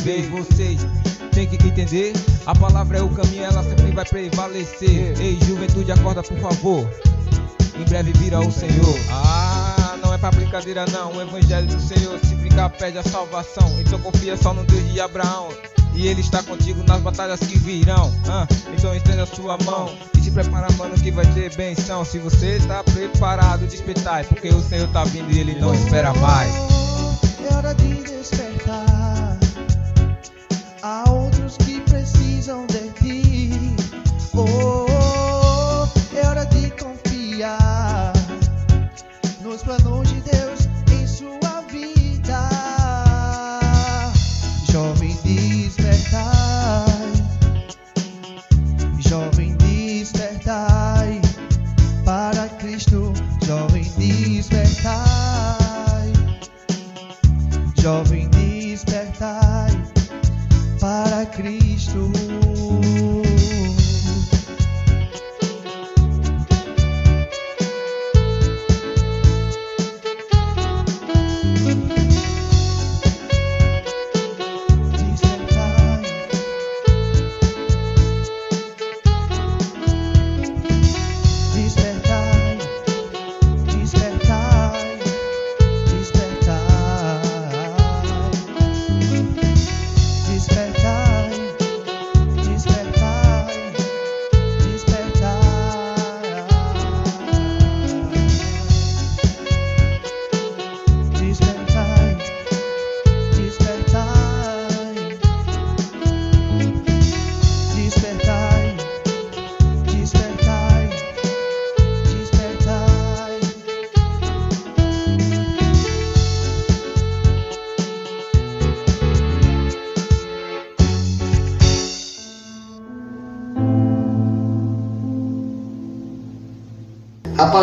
vez. Vocês têm que entender: a palavra é o caminho, ela sempre vai prevalecer. Ei, juventude, acorda por favor. Em breve virá o Senhor. Ah, não é pra brincadeira, não. O evangelho do Senhor, se brincar, pede a salvação. Então confia só no Deus de Abraão. E ele está contigo nas batalhas que virão. Ah, então estenda a sua mão e se prepara, mano, que vai ter benção. Se você está preparado, despertai, porque o Senhor está vindo e ele não espera mais. É hora de despertar. Há outros que precisam de ti.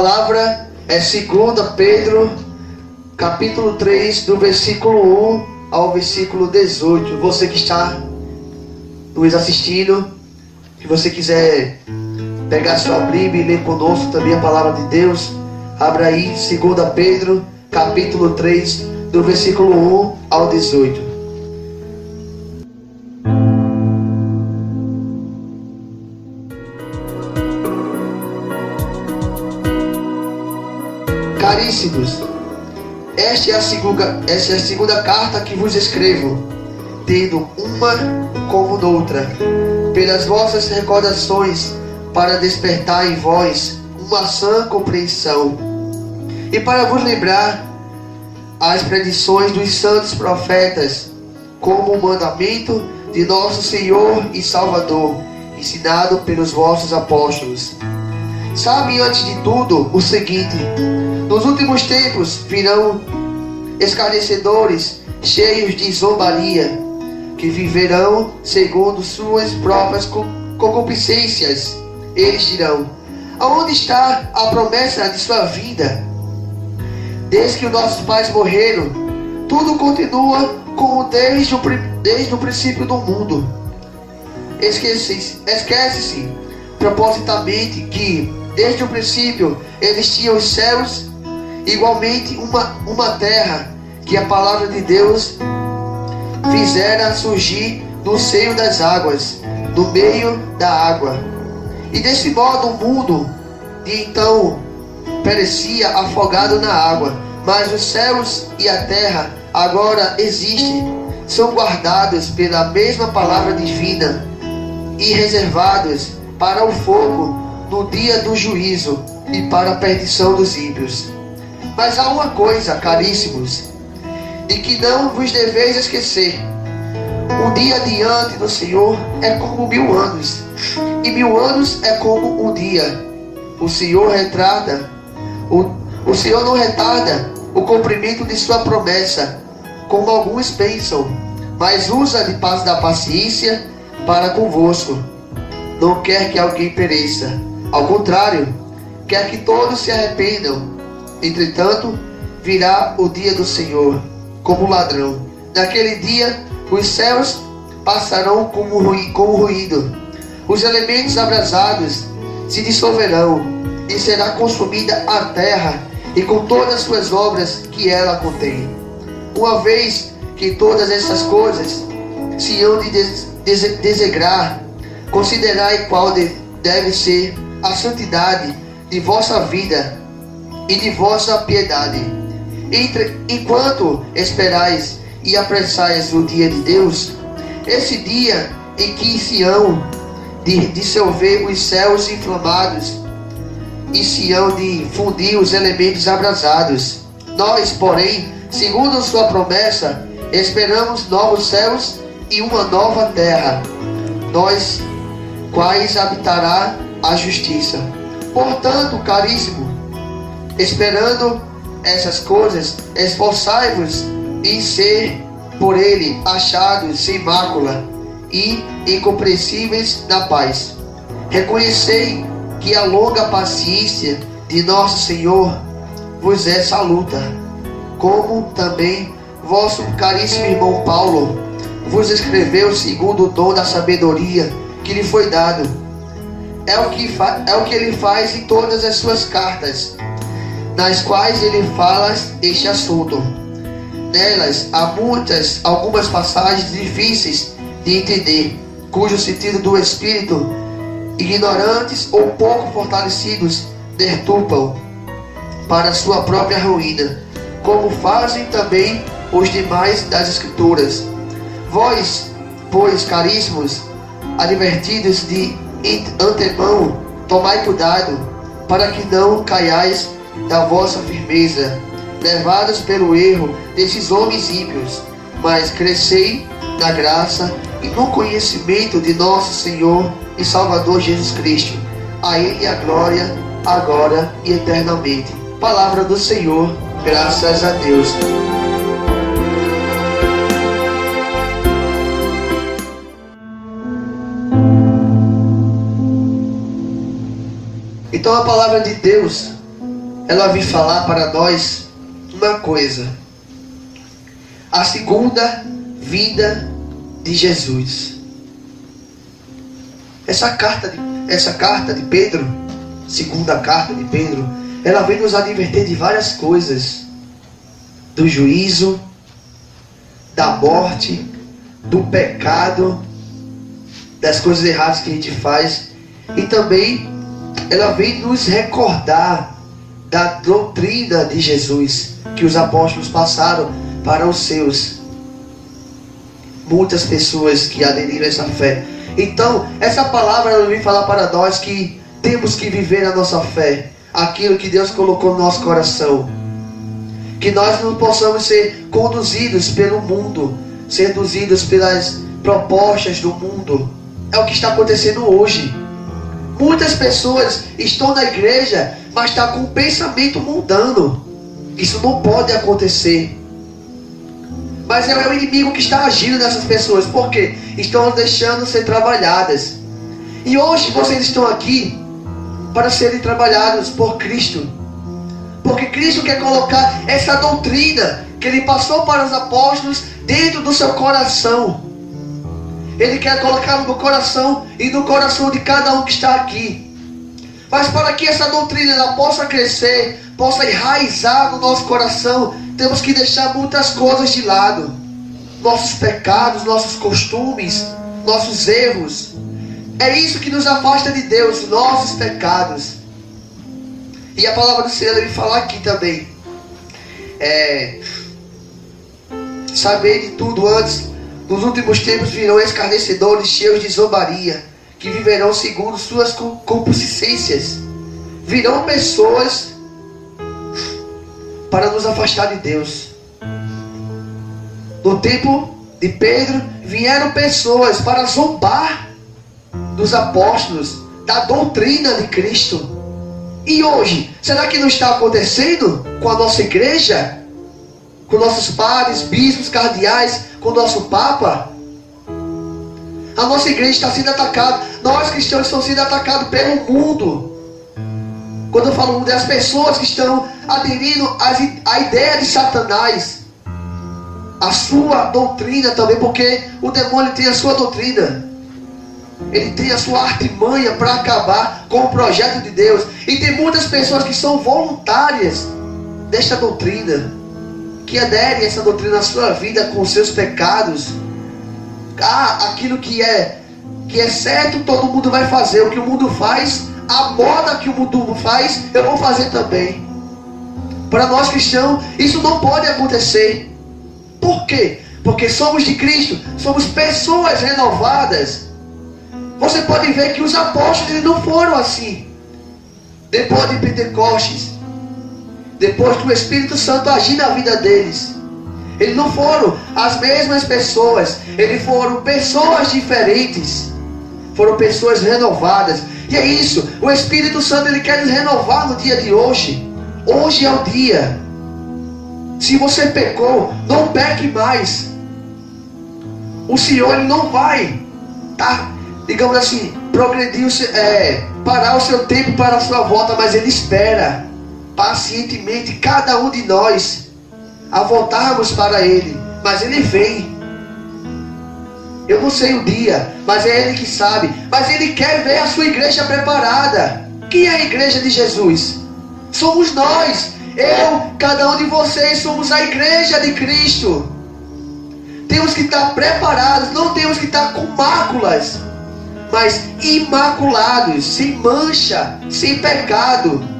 Palavra é 2 Pedro, capítulo 3, do versículo 1 ao versículo 18. Você que está nos assistindo Se você quiser pegar sua Bíblia e ler conosco também a palavra de Deus, abra aí 2 Pedro, capítulo 3, do versículo 1 ao 18. Esta é, a segunda, esta é a segunda carta que vos escrevo, tendo uma como noutra, pelas vossas recordações, para despertar em vós uma sã compreensão, e para vos lembrar as predições dos santos profetas, como o mandamento de nosso Senhor e Salvador, ensinado pelos vossos apóstolos. Sabe antes de tudo o seguinte: nos últimos tempos virão escarnecedores, cheios de zombaria, que viverão segundo suas próprias concupiscências. Eles dirão: Aonde está a promessa de sua vida? Desde que os nossos pais morreram, tudo continua como desde o, desde o princípio do mundo. Esquece-se esquece propositamente que, desde o princípio, existiam os céus igualmente uma, uma terra que a palavra de Deus fizera surgir no seio das águas, no meio da água. E desse modo o mundo de então perecia afogado na água, mas os céus e a terra agora existem, são guardados pela mesma palavra divina e reservados para o fogo no dia do juízo e para a perdição dos ímpios. Mas há uma coisa, caríssimos, de que não vos deveis esquecer. Um dia diante do Senhor é como mil anos, e mil anos é como um dia. O Senhor retarda, o, o Senhor não retarda o cumprimento de sua promessa, como alguns pensam, mas usa de paz da paciência para convosco. Não quer que alguém pereça, ao contrário, quer que todos se arrependam. Entretanto, virá o dia do Senhor como ladrão. Naquele dia, os céus passarão como, ruí como ruído, os elementos abrasados se dissolverão, e será consumida a terra e com todas as suas obras que ela contém. Uma vez que todas essas coisas se hão de des des desegrar, considerai qual de deve ser a santidade de vossa vida e de vossa piedade. Entre, enquanto esperais e apressais o dia de Deus, esse dia em que se hão de dissolver os céus inflamados e se hão de fundir os elementos abrasados. Nós, porém, segundo sua promessa, esperamos novos céus e uma nova terra, nós quais habitará a justiça. Portanto, caríssimo, Esperando essas coisas, esforçai-vos em ser por ele achados sem mácula e incompreensíveis na paz. Reconhecei que a longa paciência de nosso Senhor vos é saluta, como também vosso caríssimo irmão Paulo vos escreveu segundo o dom da sabedoria que lhe foi dado. É o que, é o que ele faz em todas as suas cartas nas quais ele fala este assunto. Nelas há muitas, algumas passagens difíceis de entender, cujo sentido do Espírito, ignorantes ou pouco fortalecidos, deturpam para sua própria ruína, como fazem também os demais das Escrituras. Vós, pois, caríssimos, advertidos de antemão, tomai cuidado, para que não caiais da vossa firmeza, levados pelo erro desses homens ímpios, mas crescei na graça e no conhecimento de nosso Senhor e Salvador Jesus Cristo. A Ele a glória, agora e eternamente. Palavra do Senhor, graças a Deus. Então a palavra de Deus ela vem falar para nós uma coisa: a segunda vinda de Jesus. Essa carta de, essa carta de Pedro, segunda carta de Pedro, ela vem nos advertir de várias coisas: do juízo, da morte, do pecado, das coisas erradas que a gente faz, e também ela vem nos recordar da doutrina de Jesus que os apóstolos passaram para os seus. Muitas pessoas que aderiram a essa fé. Então, essa palavra ela vem falar para nós que temos que viver a nossa fé, aquilo que Deus colocou no nosso coração. Que nós não possamos ser conduzidos pelo mundo, seduzidos pelas propostas do mundo. É o que está acontecendo hoje. Muitas pessoas estão na igreja, mas estão tá com o pensamento mudando. Isso não pode acontecer. Mas é o inimigo que está agindo nessas pessoas, porque estão deixando ser trabalhadas. E hoje vocês estão aqui para serem trabalhados por Cristo. Porque Cristo quer colocar essa doutrina que ele passou para os apóstolos dentro do seu coração. Ele quer colocar no coração e no coração de cada um que está aqui. Mas para que essa doutrina ela possa crescer, possa enraizar no nosso coração, temos que deixar muitas coisas de lado. Nossos pecados, nossos costumes, nossos erros. É isso que nos afasta de Deus, nossos pecados. E a palavra do Senhor ele fala aqui também. É, saber de tudo antes nos últimos tempos virão escarnecedores cheios de zombaria, que viverão segundo suas concupiscências. Virão pessoas para nos afastar de Deus. No tempo de Pedro, vieram pessoas para zombar dos apóstolos, da doutrina de Cristo. E hoje, será que não está acontecendo com a nossa igreja? Com nossos padres, bispos, cardeais, com o nosso Papa. A nossa igreja está sendo atacada. Nós cristãos estamos sendo atacados pelo mundo. Quando eu falo mundo, é as pessoas que estão aderindo à ideia de Satanás. A sua doutrina também, porque o demônio tem a sua doutrina. Ele tem a sua artimanha para acabar com o projeto de Deus. E tem muitas pessoas que são voluntárias desta doutrina que aderem essa doutrina na sua vida com seus pecados. Ah, aquilo que é que é certo, todo mundo vai fazer. O que o mundo faz, a moda que o mundo faz, eu vou fazer também. Para nós cristãos, isso não pode acontecer. Por quê? Porque somos de Cristo, somos pessoas renovadas. Você pode ver que os apóstolos não foram assim. Depois de Pentecostes, depois do Espírito Santo agir na vida deles. Eles não foram as mesmas pessoas, eles foram pessoas diferentes, foram pessoas renovadas. E é isso, o Espírito Santo ele quer nos renovar no dia de hoje. Hoje é o dia. Se você pecou, não peque mais. O Senhor ele não vai, tá? Digamos assim, progredir, é, parar o seu tempo para a sua volta, mas ele espera pacientemente cada um de nós a voltarmos para Ele. Mas Ele vem. Eu não sei o dia, mas é Ele que sabe. Mas Ele quer ver a sua igreja preparada. Quem é a igreja de Jesus? Somos nós. Eu, cada um de vocês, somos a igreja de Cristo. Temos que estar preparados, não temos que estar com máculas, mas imaculados, sem mancha, sem pecado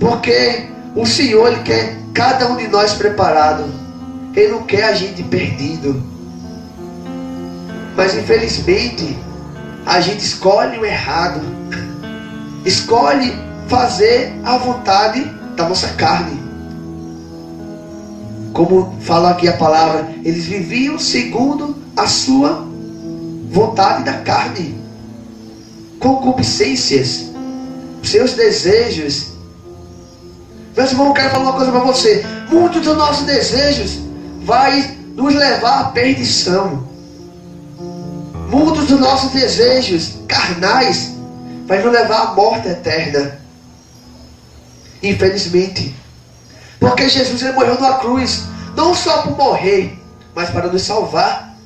porque o Senhor ele quer cada um de nós preparado. Ele não quer a gente perdido. Mas infelizmente, a gente escolhe o errado. Escolhe fazer a vontade da nossa carne. Como fala aqui a palavra, eles viviam segundo a sua vontade da carne. Concupiscências, seus desejos meus irmãos, eu quero falar uma coisa para você. Muitos dos nossos desejos vai nos levar à perdição. Muitos dos nossos desejos carnais vai nos levar à morte eterna. Infelizmente. Porque Jesus ele morreu na cruz, não só por morrer, mas para nos salvar,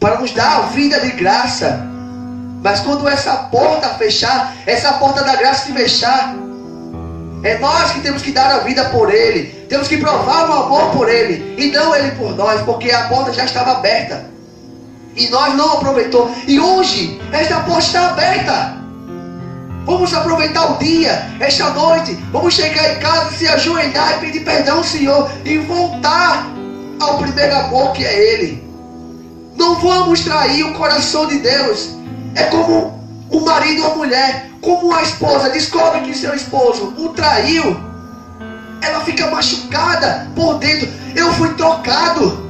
para nos dar a vida de graça. Mas quando essa porta fechar, essa porta da graça se fechar, é nós que temos que dar a vida por Ele. Temos que provar o amor por Ele. E não Ele por nós, porque a porta já estava aberta. E nós não aproveitou. E hoje, esta porta está aberta. Vamos aproveitar o dia, esta noite. Vamos chegar em casa, se ajoelhar e pedir perdão ao Senhor. E voltar ao primeiro amor que é Ele. Não vamos trair o coração de Deus. É como o marido ou a mulher, como a esposa descobre que seu esposo o traiu, ela fica machucada por dentro. Eu fui trocado.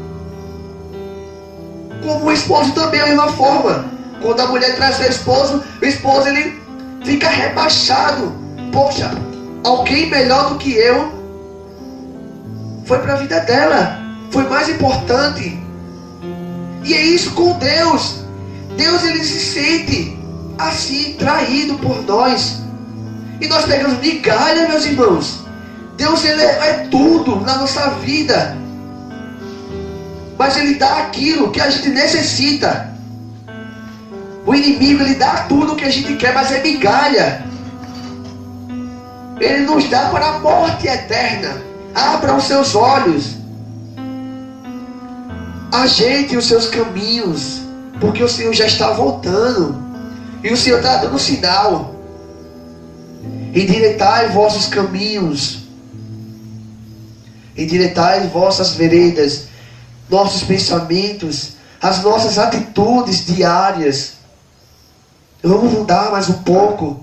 Como o esposo também é a mesma forma. Quando a mulher traz seu esposo, o esposo ele fica rebaixado. Poxa, alguém melhor do que eu foi para a vida dela. Foi mais importante. E é isso com Deus. Deus ele se sente assim traído por nós. E nós pegamos migalha, meus irmãos. Deus ele é, é tudo na nossa vida. Mas ele dá aquilo que a gente necessita. O inimigo ele dá tudo o que a gente quer, mas é migalha. Ele nos dá para a morte eterna. Abra os seus olhos. Ajeite os seus caminhos, porque o Senhor já está voltando. E o Senhor está dando sinal. Endireitai vossos caminhos. Endireitai vossas veredas, nossos pensamentos, as nossas atitudes diárias. Vamos mudar mais um pouco.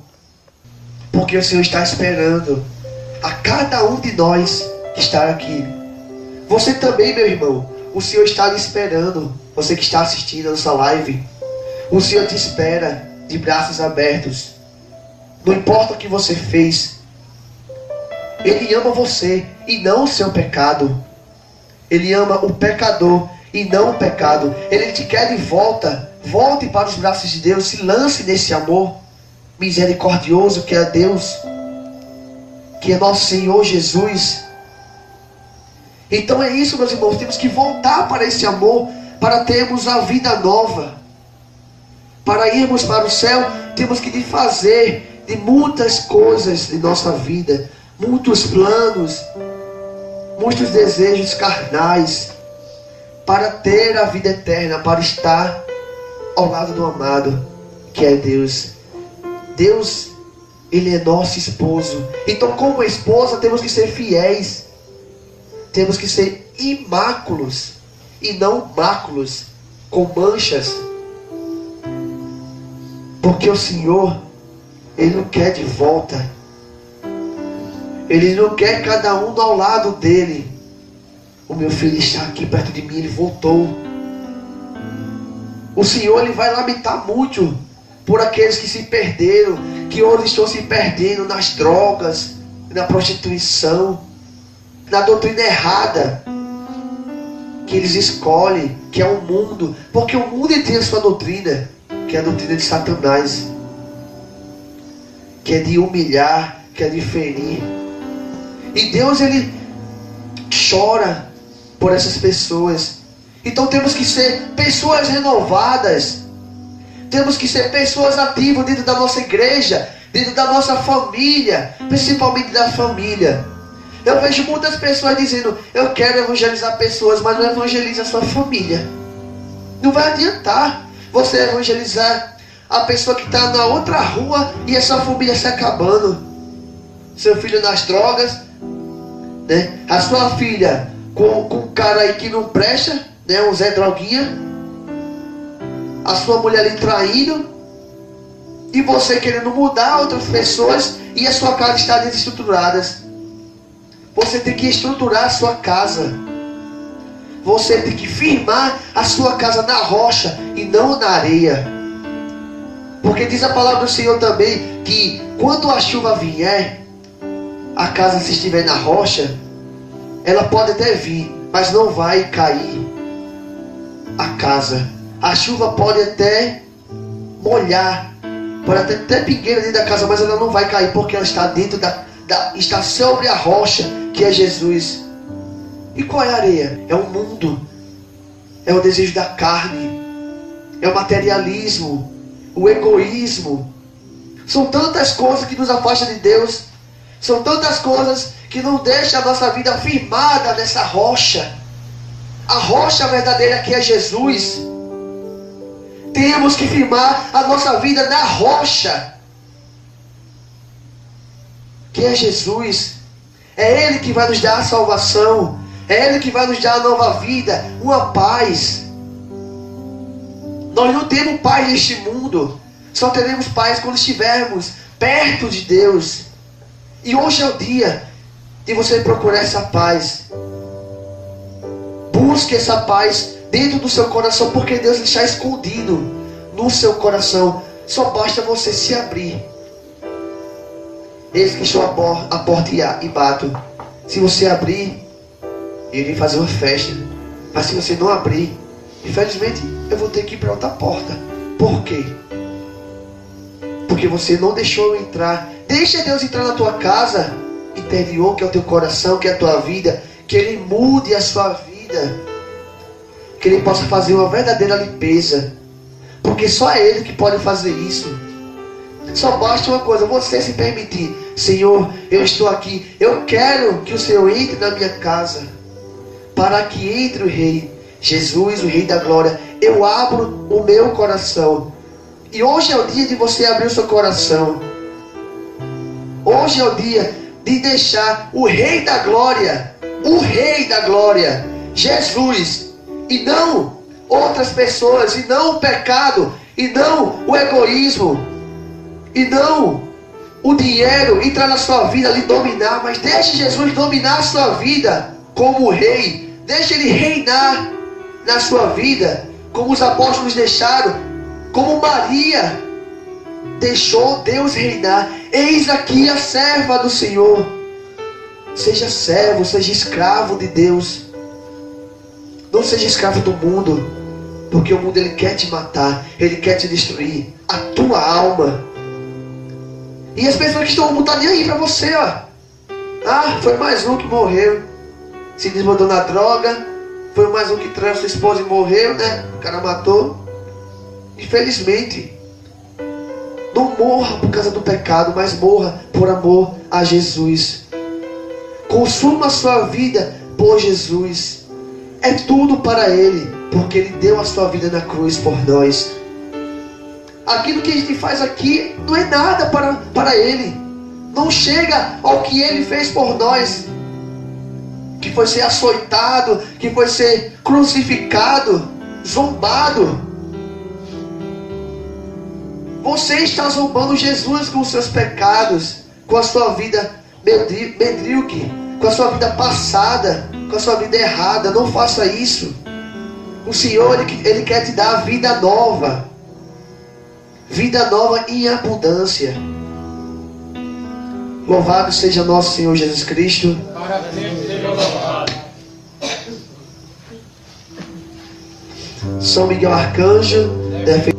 Porque o Senhor está esperando a cada um de nós estar aqui. Você também, meu irmão. O Senhor está lhe esperando. Você que está assistindo a nossa live. O Senhor te espera de braços abertos. Não importa o que você fez. Ele ama você e não o seu pecado. Ele ama o pecador e não o pecado. Ele te quer de volta. Volte para os braços de Deus. Se lance nesse amor misericordioso que é Deus. Que é nosso Senhor Jesus. Então é isso, meus irmãos. Temos que voltar para esse amor. Para termos a vida nova. Para irmos para o céu, temos que fazer de muitas coisas de nossa vida, muitos planos, muitos desejos carnais, para ter a vida eterna, para estar ao lado do amado, que é Deus. Deus, Ele é nosso esposo. Então, como esposa, temos que ser fiéis, temos que ser imáculos e não máculos, com manchas. Porque o Senhor, Ele não quer de volta. Ele não quer cada um ao lado dele. O meu filho está aqui perto de mim, ele voltou. O Senhor ele vai lamentar muito por aqueles que se perderam, que hoje estão se perdendo nas drogas, na prostituição, na doutrina errada que eles escolhem, que é o mundo, porque o mundo tem a sua doutrina que é a doutrina de Satanás, que é de humilhar, que é de ferir. E Deus ele chora por essas pessoas. Então temos que ser pessoas renovadas. Temos que ser pessoas ativas dentro da nossa igreja, dentro da nossa família, principalmente da família. Eu vejo muitas pessoas dizendo: Eu quero evangelizar pessoas, mas não evangeliza a sua família. Não vai adiantar você evangelizar a pessoa que está na outra rua e a sua família se acabando. Seu filho nas drogas, né? A sua filha com, com um cara aí que não presta, né? Um Zé Droguinha. A sua mulher lhe traindo. E você querendo mudar outras pessoas e a sua casa está desestruturada. Você tem que estruturar a sua casa. Você tem que firmar a sua casa na rocha e não na areia. Porque diz a palavra do Senhor também que quando a chuva vier, a casa se estiver na rocha, ela pode até vir, mas não vai cair a casa. A chuva pode até molhar, pode até ter pingueira dentro da casa, mas ela não vai cair porque ela está dentro da, da está sobre a rocha que é Jesus. E qual é a areia? É o mundo, é o desejo da carne, é o materialismo, o egoísmo. São tantas coisas que nos afastam de Deus. São tantas coisas que não deixam a nossa vida firmada nessa rocha. A rocha verdadeira que é Jesus. Temos que firmar a nossa vida na rocha. Que é Jesus. É Ele que vai nos dar a salvação. É Ele que vai nos dar nova vida, uma paz. Nós não temos paz neste mundo. Só teremos paz quando estivermos perto de Deus. E hoje é o dia de você procurar essa paz. Busque essa paz dentro do seu coração, porque Deus está escondido no seu coração. Só basta você se abrir. Eles que estão porta e bato. Se você abrir, ele vem fazer uma festa. Mas se você não abrir, infelizmente eu vou ter que ir para outra porta. Por quê? Porque você não deixou eu entrar. Deixa Deus entrar na tua casa interior, que é o teu coração, que é a tua vida. Que Ele mude a sua vida. Que Ele possa fazer uma verdadeira limpeza. Porque só é Ele que pode fazer isso. Só basta uma coisa, você se permitir. Senhor, eu estou aqui. Eu quero que o Senhor entre na minha casa. Para que entre o Rei. Jesus, o Rei da Glória. Eu abro o meu coração. E hoje é o dia de você abrir o seu coração. Hoje é o dia de deixar o Rei da Glória, o Rei da Glória, Jesus, e não outras pessoas, e não o pecado, e não o egoísmo, e não o dinheiro entrar na sua vida, lhe dominar, mas deixe Jesus dominar a sua vida como rei, deixe ele reinar na sua vida, como os apóstolos deixaram, como Maria deixou Deus reinar. Eis aqui a serva do Senhor. Seja servo, seja escravo de Deus. Não seja escravo do mundo, porque o mundo ele quer te matar, ele quer te destruir a tua alma. E as pessoas que estão não estão nem aí para você, ó. Ah, foi mais um que morreu. Se desmandou na droga. Foi mais um que traiu sua esposa e morreu, né? O cara matou. Infelizmente. Não morra por causa do pecado, mas morra por amor a Jesus. Consuma a sua vida por Jesus. É tudo para Ele, porque Ele deu a sua vida na cruz por nós aquilo que a gente faz aqui não é nada para, para Ele. Não chega ao que Ele fez por nós. Que foi ser açoitado, que foi ser crucificado, zombado. Você está zombando Jesus com os seus pecados, com a sua vida medríocre, com a sua vida passada, com a sua vida errada. Não faça isso. O Senhor, Ele, Ele quer te dar vida nova vida nova em abundância. Louvado seja nosso Senhor Jesus Cristo. São Miguel Arcanjo, defende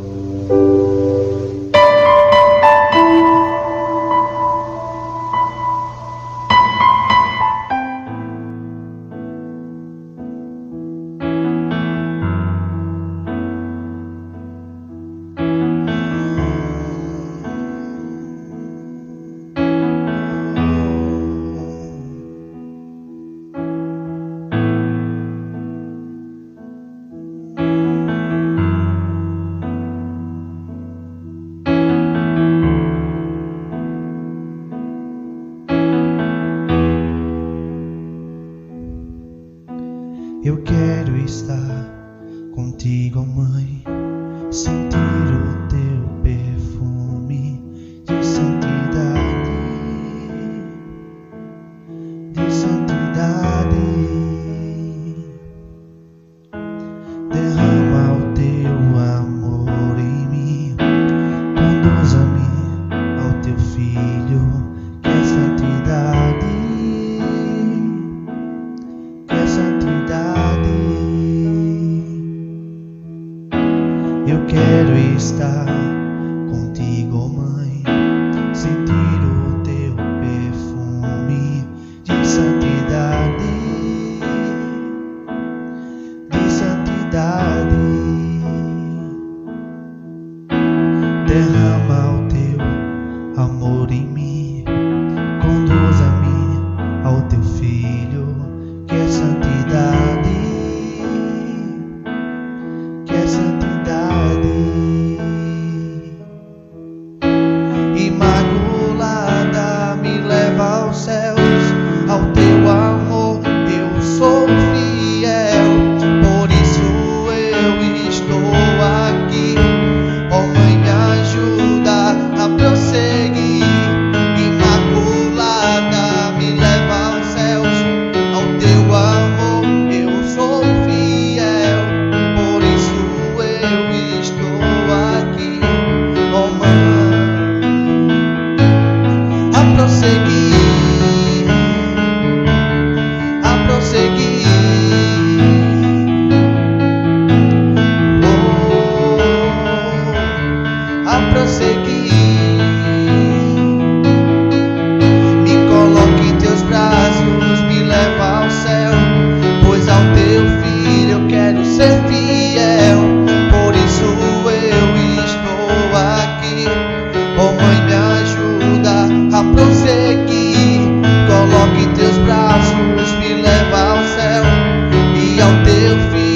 eu quero estar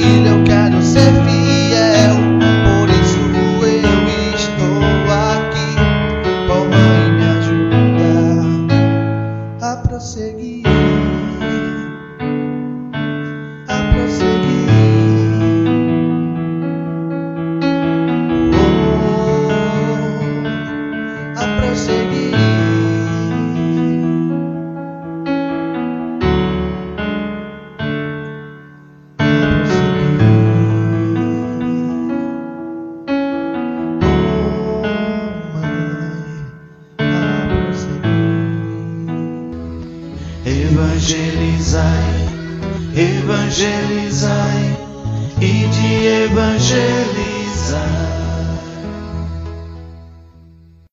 filho eu quero